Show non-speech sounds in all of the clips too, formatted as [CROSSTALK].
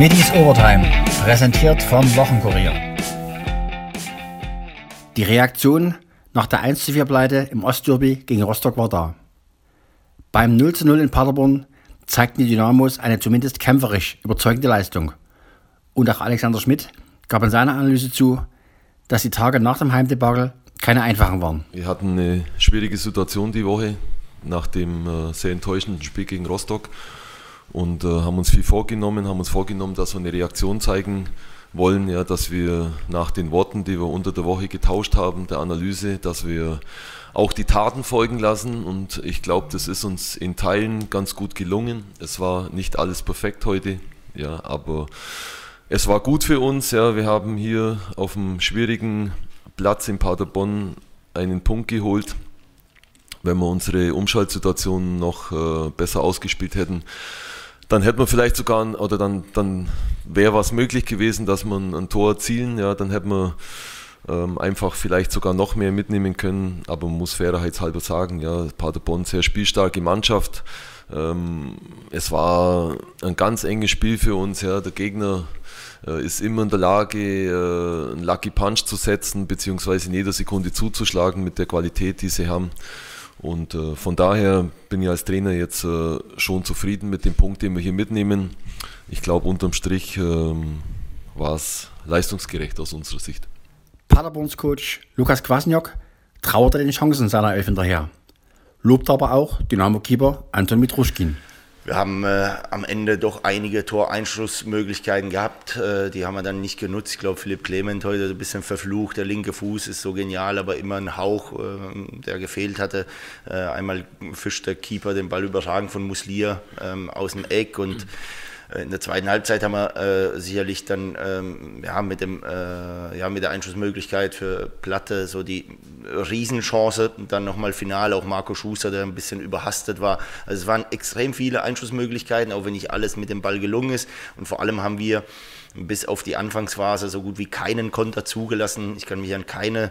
Middies Overtime, präsentiert vom Wochenkurier. Die Reaktion nach der 1 4 Pleite im Ostderby gegen Rostock war da. Beim 0 0 in Paderborn zeigten die Dynamos eine zumindest kämpferisch überzeugende Leistung. Und auch Alexander Schmidt gab in seiner Analyse zu, dass die Tage nach dem Heimdebakel keine einfachen waren. Wir hatten eine schwierige Situation die Woche nach dem äh, sehr enttäuschenden Spiel gegen Rostock und äh, haben uns viel vorgenommen, haben uns vorgenommen, dass wir eine Reaktion zeigen wollen, ja, dass wir nach den Worten, die wir unter der Woche getauscht haben, der Analyse, dass wir auch die Taten folgen lassen und ich glaube, das ist uns in Teilen ganz gut gelungen. Es war nicht alles perfekt heute, ja, aber es war gut für uns. Ja, wir haben hier auf dem schwierigen Platz in Paderborn einen Punkt geholt. Wenn wir unsere Umschaltsituation noch äh, besser ausgespielt hätten, dann hätten wir vielleicht sogar, oder dann, dann wäre was möglich gewesen, dass man ein Tor erzielen, ja, dann hätten wir ähm, einfach vielleicht sogar noch mehr mitnehmen können, aber man muss fairerheitshalber sagen, ja, Paderborn sehr spielstarke Mannschaft. Ähm, es war ein ganz enges Spiel für uns, ja, der Gegner äh, ist immer in der Lage, äh, einen Lucky Punch zu setzen, beziehungsweise in jeder Sekunde zuzuschlagen mit der Qualität, die sie haben. Und äh, von daher bin ich als Trainer jetzt äh, schon zufrieden mit dem Punkt, den wir hier mitnehmen. Ich glaube, unterm Strich ähm, war es leistungsgerecht aus unserer Sicht. Paderborns Coach Lukas Kwasniok trauerte den Chancen seiner Elf hinterher, lobt aber auch Dynamo-Keeper Anton Mitruschkin. Wir haben äh, am Ende doch einige Toreinschlussmöglichkeiten gehabt. Äh, die haben wir dann nicht genutzt. Ich glaube, Philipp Clement heute ein bisschen verflucht. Der linke Fuß ist so genial, aber immer ein Hauch, äh, der gefehlt hatte. Äh, einmal fischt der Keeper den Ball übertragen von Muslier ähm, aus dem Eck und mhm in der zweiten Halbzeit haben wir äh, sicherlich dann ähm, ja, mit, dem, äh, ja, mit der Einschussmöglichkeit für Platte so die Riesenchance. Und dann nochmal final auch Marco Schuster, der ein bisschen überhastet war. Also es waren extrem viele Einschussmöglichkeiten, auch wenn nicht alles mit dem Ball gelungen ist. Und vor allem haben wir bis auf die Anfangsphase so gut wie keinen Konter zugelassen. Ich kann mich an keine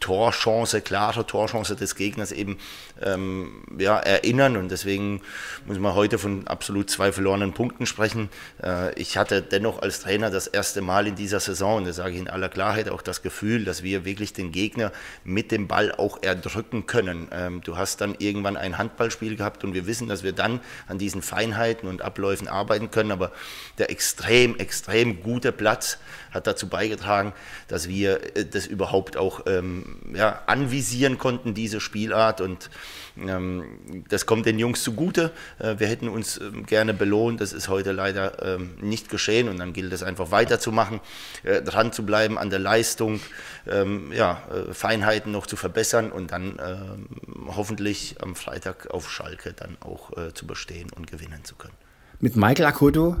Torchance, klare Torchance des Gegners eben ähm, ja, erinnern. Und deswegen muss man heute von absolut zwei verlorenen Punkten sprechen. Äh, ich hatte dennoch als Trainer das erste Mal in dieser Saison, und das sage ich in aller Klarheit, auch das Gefühl, dass wir wirklich den Gegner mit dem Ball auch erdrücken können. Ähm, du hast dann irgendwann ein Handballspiel gehabt und wir wissen, dass wir dann an diesen Feinheiten und Abläufen arbeiten können. Aber der extrem, extrem gute Platz hat dazu beigetragen, dass wir äh, das überhaupt auch ähm, ja, anvisieren konnten, diese Spielart. Und ähm, das kommt den Jungs zugute. Äh, wir hätten uns ähm, gerne belohnt. Das ist heute leider ähm, nicht geschehen. Und dann gilt es einfach weiterzumachen, äh, dran zu bleiben an der Leistung, ähm, ja, äh, Feinheiten noch zu verbessern und dann ähm, hoffentlich am Freitag auf Schalke dann auch äh, zu bestehen und gewinnen zu können. Mit Michael Akoto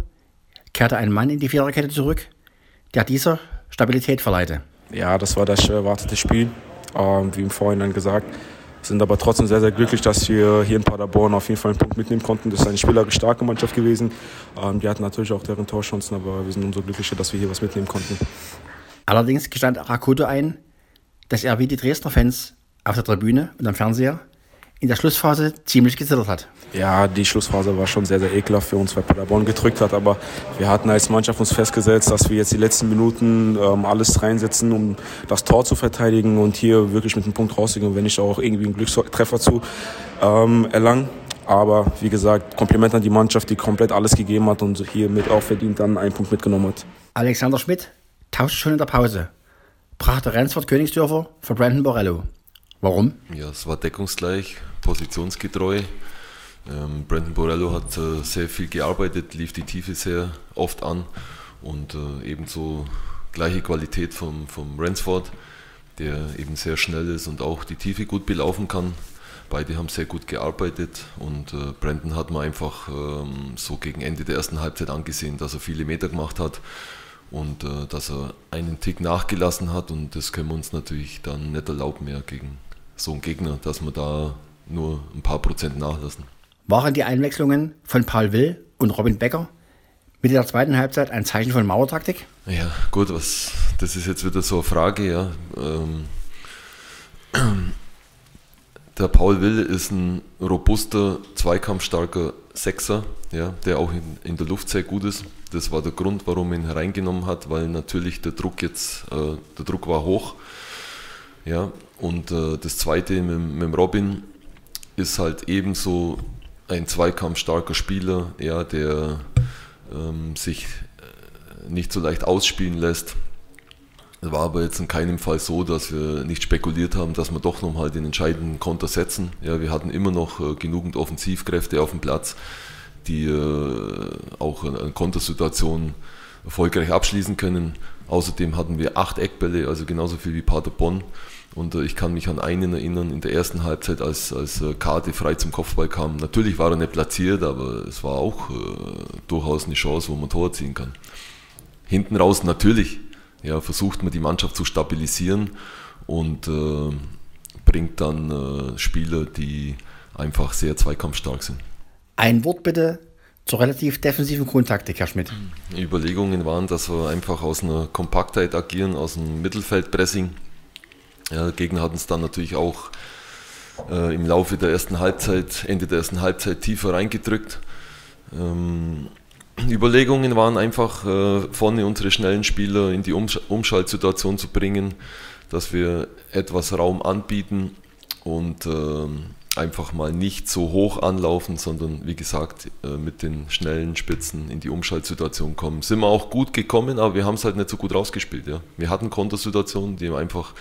kehrte ein Mann in die Viererkette zurück, der dieser Stabilität verleihte. Ja, das war das schwer erwartete Spiel, ähm, wie im Vorhinein gesagt. Sind aber trotzdem sehr, sehr glücklich, dass wir hier in Paderborn auf jeden Fall einen Punkt mitnehmen konnten. Das ist eine spielerisch starke Mannschaft gewesen. Ähm, die hatten natürlich auch deren Torchancen, aber wir sind umso glücklicher, dass wir hier was mitnehmen konnten. Allerdings gestand Rakoto ein, dass er wie die Dresdner Fans auf der Tribüne und am Fernseher in der Schlussphase ziemlich gezittert hat. Ja, die Schlussphase war schon sehr, sehr ekelhaft für uns, weil Paderborn gedrückt hat. Aber wir hatten als Mannschaft uns festgesetzt, dass wir jetzt die letzten Minuten ähm, alles reinsetzen, um das Tor zu verteidigen und hier wirklich mit einem Punkt rauszugehen, wenn nicht auch irgendwie einen Glückstreffer zu ähm, erlangen. Aber wie gesagt, Kompliment an die Mannschaft, die komplett alles gegeben hat und hier mit auch verdient dann einen Punkt mitgenommen hat. Alexander Schmidt tauscht schon in der Pause. Brachte Rensford Königsdörfer für Brandon Borello. Warum? Ja, es war deckungsgleich, positionsgetreu. Ähm, Brandon Borello hat äh, sehr viel gearbeitet, lief die Tiefe sehr oft an und äh, ebenso gleiche Qualität vom, vom Ransford, der eben sehr schnell ist und auch die Tiefe gut belaufen kann. Beide haben sehr gut gearbeitet und äh, Brandon hat man einfach ähm, so gegen Ende der ersten Halbzeit angesehen, dass er viele Meter gemacht hat und äh, dass er einen Tick nachgelassen hat und das können wir uns natürlich dann nicht erlauben mehr gegen so einen Gegner, dass wir da nur ein paar Prozent nachlassen. Waren die Einwechslungen von Paul Will und Robin Becker mit der zweiten Halbzeit ein Zeichen von Mauertaktik? Ja, gut, was, das ist jetzt wieder so eine Frage, ja. Ähm, der Paul Will ist ein robuster, zweikampfstarker Sechser, ja, der auch in, in, der Luft sehr gut ist. Das war der Grund, warum er ihn hereingenommen hat, weil natürlich der Druck jetzt, äh, der Druck war hoch. Ja, und äh, das zweite mit, mit Robin ist halt ebenso ein zweikampfstarker Spieler, ja, der ähm, sich äh, nicht so leicht ausspielen lässt. War aber jetzt in keinem Fall so, dass wir nicht spekuliert haben, dass wir doch nochmal den entscheidenden Konter setzen. Ja, wir hatten immer noch äh, genügend Offensivkräfte auf dem Platz, die äh, auch eine Kontersituation erfolgreich abschließen können. Außerdem hatten wir acht Eckbälle, also genauso viel wie Paderborn. Und äh, ich kann mich an einen erinnern, in der ersten Halbzeit, als, als äh, Karte frei zum Kopfball kam. Natürlich war er nicht platziert, aber es war auch äh, durchaus eine Chance, wo man Tor ziehen kann. Hinten raus natürlich ja, versucht man die Mannschaft zu stabilisieren und äh, bringt dann äh, Spieler, die einfach sehr zweikampfstark sind. Ein Wort bitte zur relativ defensiven Grundtaktik, Herr Schmidt. Die Überlegungen waren, dass wir einfach aus einer Kompaktheit agieren, aus einem Mittelfeldpressing ja, der Gegner hat uns dann natürlich auch äh, im Laufe der ersten Halbzeit, Ende der ersten Halbzeit tiefer reingedrückt. Ähm, Überlegungen waren einfach, äh, vorne unsere schnellen Spieler in die Umsch Umschaltsituation zu bringen, dass wir etwas Raum anbieten und äh, einfach mal nicht so hoch anlaufen, sondern wie gesagt äh, mit den schnellen Spitzen in die Umschaltsituation kommen. Sind wir auch gut gekommen, aber wir haben es halt nicht so gut rausgespielt. Ja. Wir hatten Kontersituationen, die wir einfach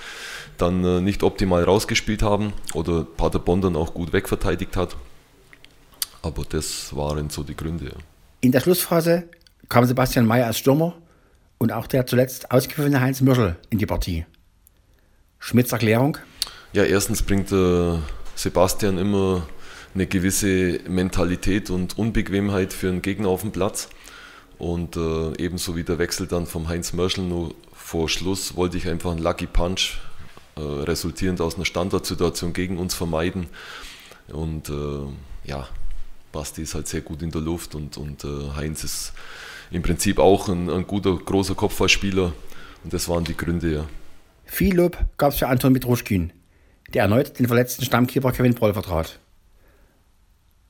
dann äh, nicht optimal rausgespielt haben oder Paderborn dann auch gut wegverteidigt hat. Aber das waren so die Gründe. Ja. In der Schlussphase kam Sebastian Mayer als Stürmer und auch der zuletzt ausgepfiffene Heinz Mürschel in die Partie. Schmidts Erklärung? Ja, erstens bringt äh, Sebastian immer eine gewisse Mentalität und Unbequemheit für einen Gegner auf dem Platz. Und äh, ebenso wie der Wechsel dann vom Heinz Mörschel nur vor Schluss wollte ich einfach einen Lucky Punch äh, resultierend aus einer Standardsituation gegen uns vermeiden. Und äh, ja, Basti ist halt sehr gut in der Luft und, und äh, Heinz ist im Prinzip auch ein, ein guter, großer Kopfballspieler. Und das waren die Gründe, ja. Viel Lob gab es für Anton Mitruschkin der erneut den verletzten Stammkeeper Kevin Broll vertrat.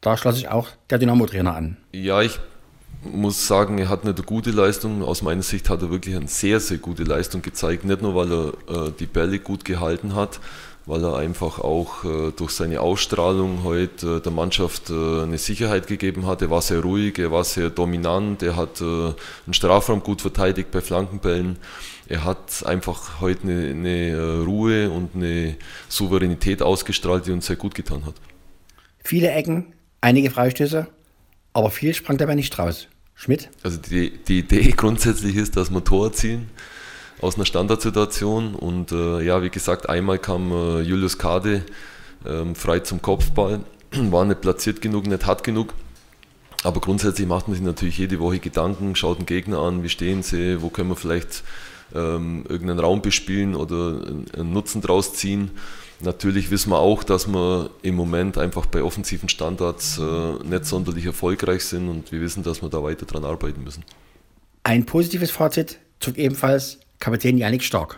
Da schloss sich auch der Dynamo-Trainer an. Ja, ich muss sagen, er hat eine gute Leistung. Aus meiner Sicht hat er wirklich eine sehr, sehr gute Leistung gezeigt. Nicht nur, weil er äh, die Bälle gut gehalten hat, weil er einfach auch äh, durch seine Ausstrahlung heute äh, der Mannschaft äh, eine Sicherheit gegeben hat. Er war sehr ruhig, er war sehr dominant, er hat äh, einen Strafraum gut verteidigt bei Flankenbällen. Er hat einfach heute eine, eine äh, Ruhe und eine Souveränität ausgestrahlt, die uns sehr gut getan hat. Viele Ecken, einige Freistöße, aber viel sprang dabei nicht raus. Schmidt? Also die, die Idee [LAUGHS] grundsätzlich ist, dass wir Tor erzielen aus einer Standardsituation. Und äh, ja, wie gesagt, einmal kam äh, Julius Kade ähm, frei zum Kopfball, [CLEARS THROAT] war nicht platziert genug, nicht hart genug. Aber grundsätzlich macht man sich natürlich jede Woche Gedanken, schaut den Gegner an, wie stehen sie, wo können wir vielleicht ähm, irgendeinen Raum bespielen oder einen Nutzen draus ziehen. Natürlich wissen wir auch, dass wir im Moment einfach bei offensiven Standards äh, nicht sonderlich erfolgreich sind und wir wissen, dass wir da weiter dran arbeiten müssen. Ein positives Fazit zog ebenfalls Kapitän Janik Stark.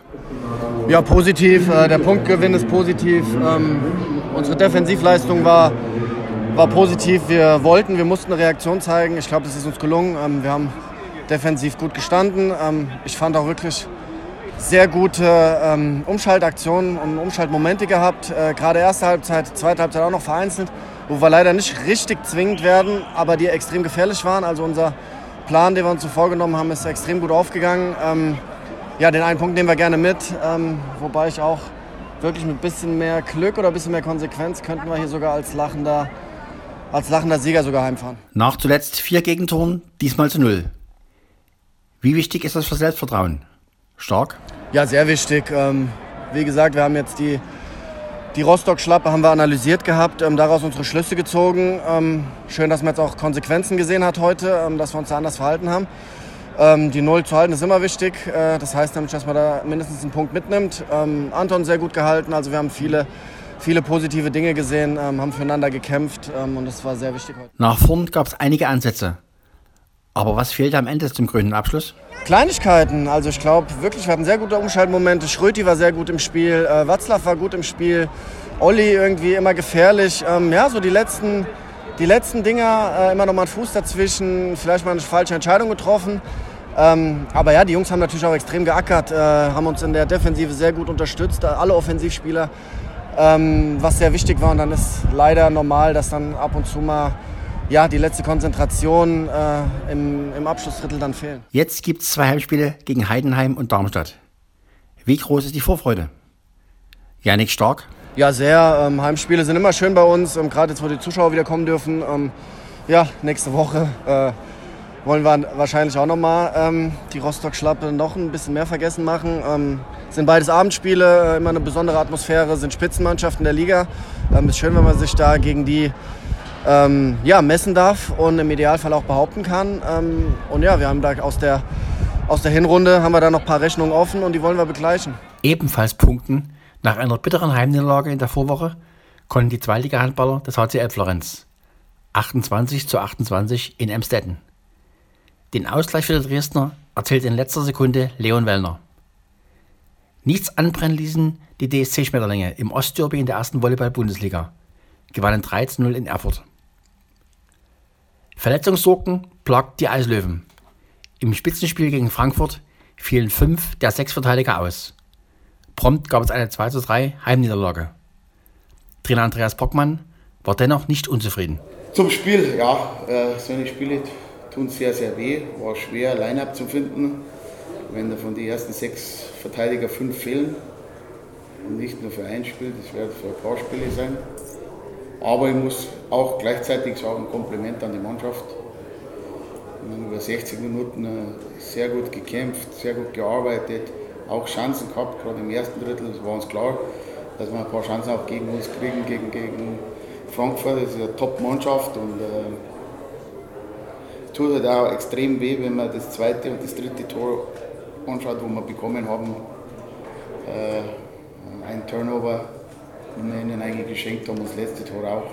Ja, positiv. Äh, der Punktgewinn ist positiv. Ähm, unsere Defensivleistung war, war positiv. Wir wollten, wir mussten eine Reaktion zeigen. Ich glaube, das ist uns gelungen. Ähm, wir haben defensiv gut gestanden. Ähm, ich fand auch wirklich sehr gute Umschaltaktionen und Umschaltmomente gehabt. Äh, gerade erste Halbzeit, zweite Halbzeit auch noch vereinzelt, wo wir leider nicht richtig zwingend werden, aber die extrem gefährlich waren. Also unser Plan, den wir uns so vorgenommen haben, ist extrem gut aufgegangen ja, den einen Punkt nehmen wir gerne mit, ähm, wobei ich auch wirklich mit ein bisschen mehr Glück oder ein bisschen mehr Konsequenz könnten wir hier sogar als lachender, als lachender Sieger sogar heimfahren. Nach zuletzt vier Gegentoren, diesmal zu null. Wie wichtig ist das für Selbstvertrauen? Stark? Ja, sehr wichtig. Ähm, wie gesagt, wir haben jetzt die, die Rostock-Schlappe haben wir analysiert gehabt, ähm, daraus unsere Schlüsse gezogen. Ähm, schön, dass man jetzt auch Konsequenzen gesehen hat heute, ähm, dass wir uns da anders verhalten haben. Ähm, die Null zu halten ist immer wichtig. Äh, das heißt nämlich, dass man da mindestens einen Punkt mitnimmt. Ähm, Anton sehr gut gehalten. Also wir haben viele, viele positive Dinge gesehen, ähm, haben füreinander gekämpft ähm, und das war sehr wichtig heute. Nach vorn gab es einige Ansätze. Aber was fehlte am Ende zum grünen Abschluss? Kleinigkeiten. Also ich glaube wirklich, wir hatten sehr gute Umschaltmomente. Schröti war sehr gut im Spiel, äh, Watzlaw war gut im Spiel, Olli irgendwie immer gefährlich. Ähm, ja, so die letzten die letzten Dinger äh, immer noch mal einen Fuß dazwischen, vielleicht mal eine falsche Entscheidung getroffen. Ähm, aber ja, die Jungs haben natürlich auch extrem geackert, äh, haben uns in der Defensive sehr gut unterstützt, alle Offensivspieler, ähm, was sehr wichtig war. Und dann ist leider normal, dass dann ab und zu mal ja, die letzte Konzentration äh, im, im Abschlussdrittel dann fehlt. Jetzt gibt es zwei Heimspiele gegen Heidenheim und Darmstadt. Wie groß ist die Vorfreude? Janik Stark? Ja, sehr. Ähm, Heimspiele sind immer schön bei uns, ähm, gerade jetzt, wo die Zuschauer wieder kommen dürfen. Ähm, ja, nächste Woche äh, wollen wir wahrscheinlich auch nochmal ähm, die Rostock-Schlappe noch ein bisschen mehr vergessen machen. Ähm, sind beides Abendspiele, äh, immer eine besondere Atmosphäre, sind Spitzenmannschaften der Liga. Ähm, ist schön, wenn man sich da gegen die ähm, ja, messen darf und im Idealfall auch behaupten kann. Ähm, und ja, wir haben da aus der, aus der Hinrunde haben wir da noch ein paar Rechnungen offen und die wollen wir begleichen. Ebenfalls punkten nach einer bitteren Heimniederlage in der Vorwoche konnten die Zweitliga-Handballer des HCL Florenz 28 zu 28 in Emstetten. Den Ausgleich für die Dresdner erzählt in letzter Sekunde Leon Wellner. Nichts anbrennen ließen die DSC-Schmetterlinge im Ostderby in der ersten Volleyball-Bundesliga, gewannen 13-0 in Erfurt. Verletzungssorgen plagt die Eislöwen. Im Spitzenspiel gegen Frankfurt fielen fünf der sechs Verteidiger aus. Prompt gab es eine 2 zu 3 Heimniederlage. Trainer Andreas Bockmann war dennoch nicht unzufrieden. Zum Spiel, ja, äh, so eine Spiele tun sehr, sehr weh. War schwer, Line-Up zu finden. Wenn da von den ersten sechs Verteidiger fünf fehlen und nicht nur für ein Spiel, das wird für ein paar Spiele sein. Aber ich muss auch gleichzeitig sagen, Kompliment an die Mannschaft. Wir haben über 60 Minuten äh, sehr gut gekämpft, sehr gut gearbeitet auch Chancen gehabt, gerade im ersten Drittel, das war uns klar, dass wir ein paar Chancen auch gegen uns kriegen, gegen, gegen Frankfurt, das ist eine Top-Mannschaft und äh, es tut halt auch extrem weh, wenn man das zweite und das dritte Tor anschaut, wo wir bekommen haben. Äh, ein Turnover, den wir ihnen eigentlich geschenkt haben, und das letzte Tor auch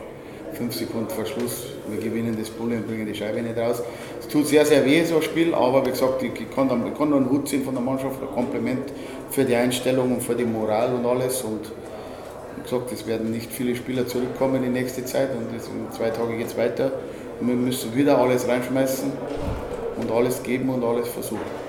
fünf Sekunden vor Schluss. Wir gewinnen das Bulle und bringen die Scheibe nicht raus. Es tut sehr, sehr weh, so ein Spiel, aber wie gesagt, ich kann, ich kann nur einen Hut ziehen von der Mannschaft, ein Kompliment für die Einstellung und für die Moral und alles. Und wie gesagt, es werden nicht viele Spieler zurückkommen in nächste Zeit und in zwei Tagen geht es weiter. Wir müssen wieder alles reinschmeißen und alles geben und alles versuchen.